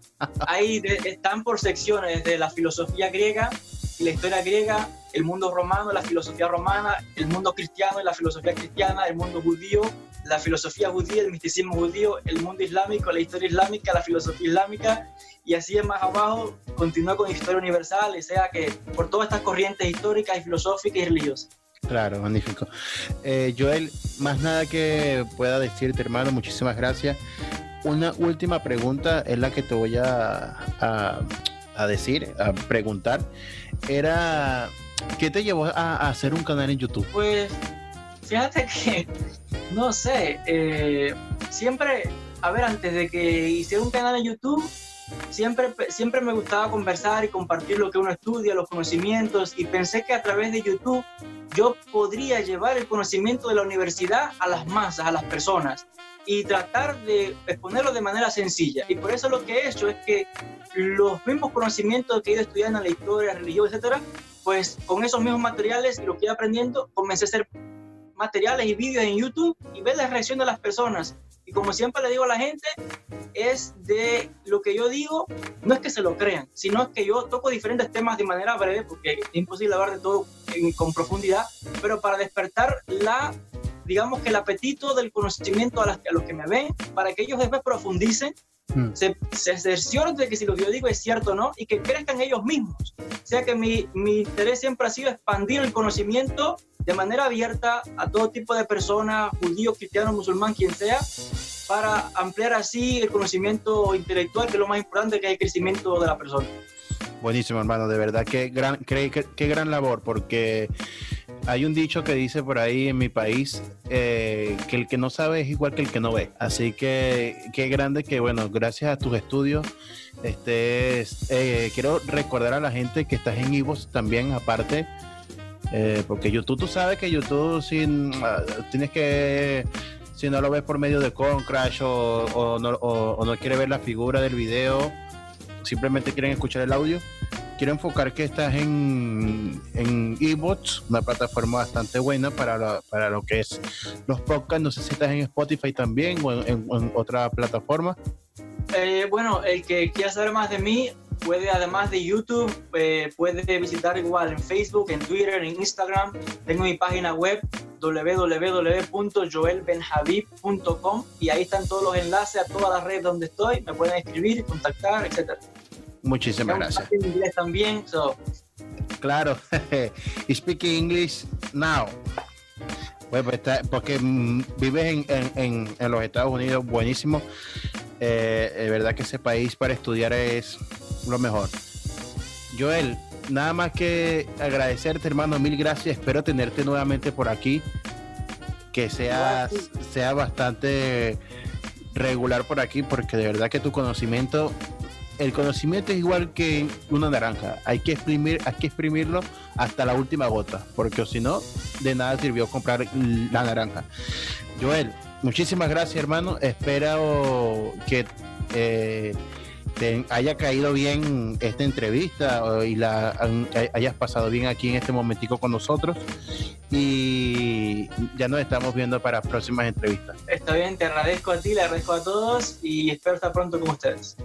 Ahí de- están por secciones de la filosofía griega la historia griega, el mundo romano, la filosofía romana, el mundo cristiano y la filosofía cristiana, el mundo judío, la filosofía judía, el misticismo judío, el mundo islámico, la historia islámica, la filosofía islámica, y así es más abajo, continúa con historia universal, o sea que por todas estas corrientes históricas y filosóficas y religiosas. Claro, magnífico. Eh, Joel, más nada que pueda decirte, hermano, muchísimas gracias. Una última pregunta es la que te voy a, a- decir, a preguntar. Era, ¿qué te llevó a, a hacer un canal en YouTube? Pues fíjate que, no sé, eh, siempre, a ver, antes de que hiciera un canal en YouTube, siempre, siempre me gustaba conversar y compartir lo que uno estudia, los conocimientos, y pensé que a través de YouTube yo podría llevar el conocimiento de la universidad a las masas, a las personas, y tratar de exponerlo de manera sencilla. Y por eso lo que he hecho es que los mismos conocimientos que he ido estudiando en la historia, religión, etcétera, pues con esos mismos materiales y lo que iba aprendiendo, comencé a hacer materiales y vídeos en YouTube y ver la reacción de las personas. Como siempre le digo a la gente, es de lo que yo digo, no es que se lo crean, sino es que yo toco diferentes temas de manera breve, porque es imposible hablar de todo en- con profundidad, pero para despertar la digamos que el apetito del conocimiento a, las- a los que me ven, para que ellos después profundicen, Mm. se, se cercioren de que si lo que yo digo es cierto o no, y que crezcan ellos mismos. O sea que mi, mi interés siempre ha sido expandir el conocimiento de manera abierta a todo tipo de personas, judío, cristiano, musulmán, quien sea, para ampliar así el conocimiento intelectual, que es lo más importante, que es el crecimiento de la persona. Buenísimo, hermano, de verdad, qué gran, qué, qué- qué gran labor, porque hay un dicho que dice por ahí en mi país eh, que el que no sabe es igual que el que no ve. Así que qué grande que, bueno, gracias a tus estudios, estés, eh, quiero recordar a la gente que estás en Ivos también, aparte, eh, porque YouTube, tú sabes que YouTube sin, ah, tienes que, si no lo ves por medio de Concrash o no, o- o no quiere ver la figura del video, simplemente quieren escuchar el audio. Quiero enfocar que estás en, en eBooks, una plataforma bastante buena para, para lo que es los podcasts. No sé si estás en Spotify también o en, otra plataforma. Eh, bueno, el que quiera saber más de mí puede, además de YouTube, eh, puede visitar igual en Facebook, en Twitter, en Instagram. Tengo mi página web www.joelbenjavib.com y ahí están todos los enlaces a todas las redes donde estoy. Me pueden escribir, contactar, etc. Muchísimas gracias. En inglés también. so, Claro, speak English now. Bueno, pues está- porque mm, vives en, en- en- en los Estados Unidos, buenísimo. Eh, es verdad que ese país para estudiar es lo mejor. Joel, nada más que agradecerte, hermano, mil gracias. Espero tenerte nuevamente por aquí. Que seas, sea bastante regular por aquí, porque de verdad que tu conocimiento el conocimiento es igual que una naranja. Hay que exprimir, hay que exprimirlo hasta la última gota, porque si no, de nada sirvió comprar la naranja. Joel, muchísimas gracias, hermano. Espero que eh, te haya caído bien esta entrevista y la hayas pasado bien aquí en este momentico con nosotros. Y ya nos estamos viendo para próximas entrevistas. está bien, te agradezco a ti, le agradezco a todos y espero estar pronto con ustedes.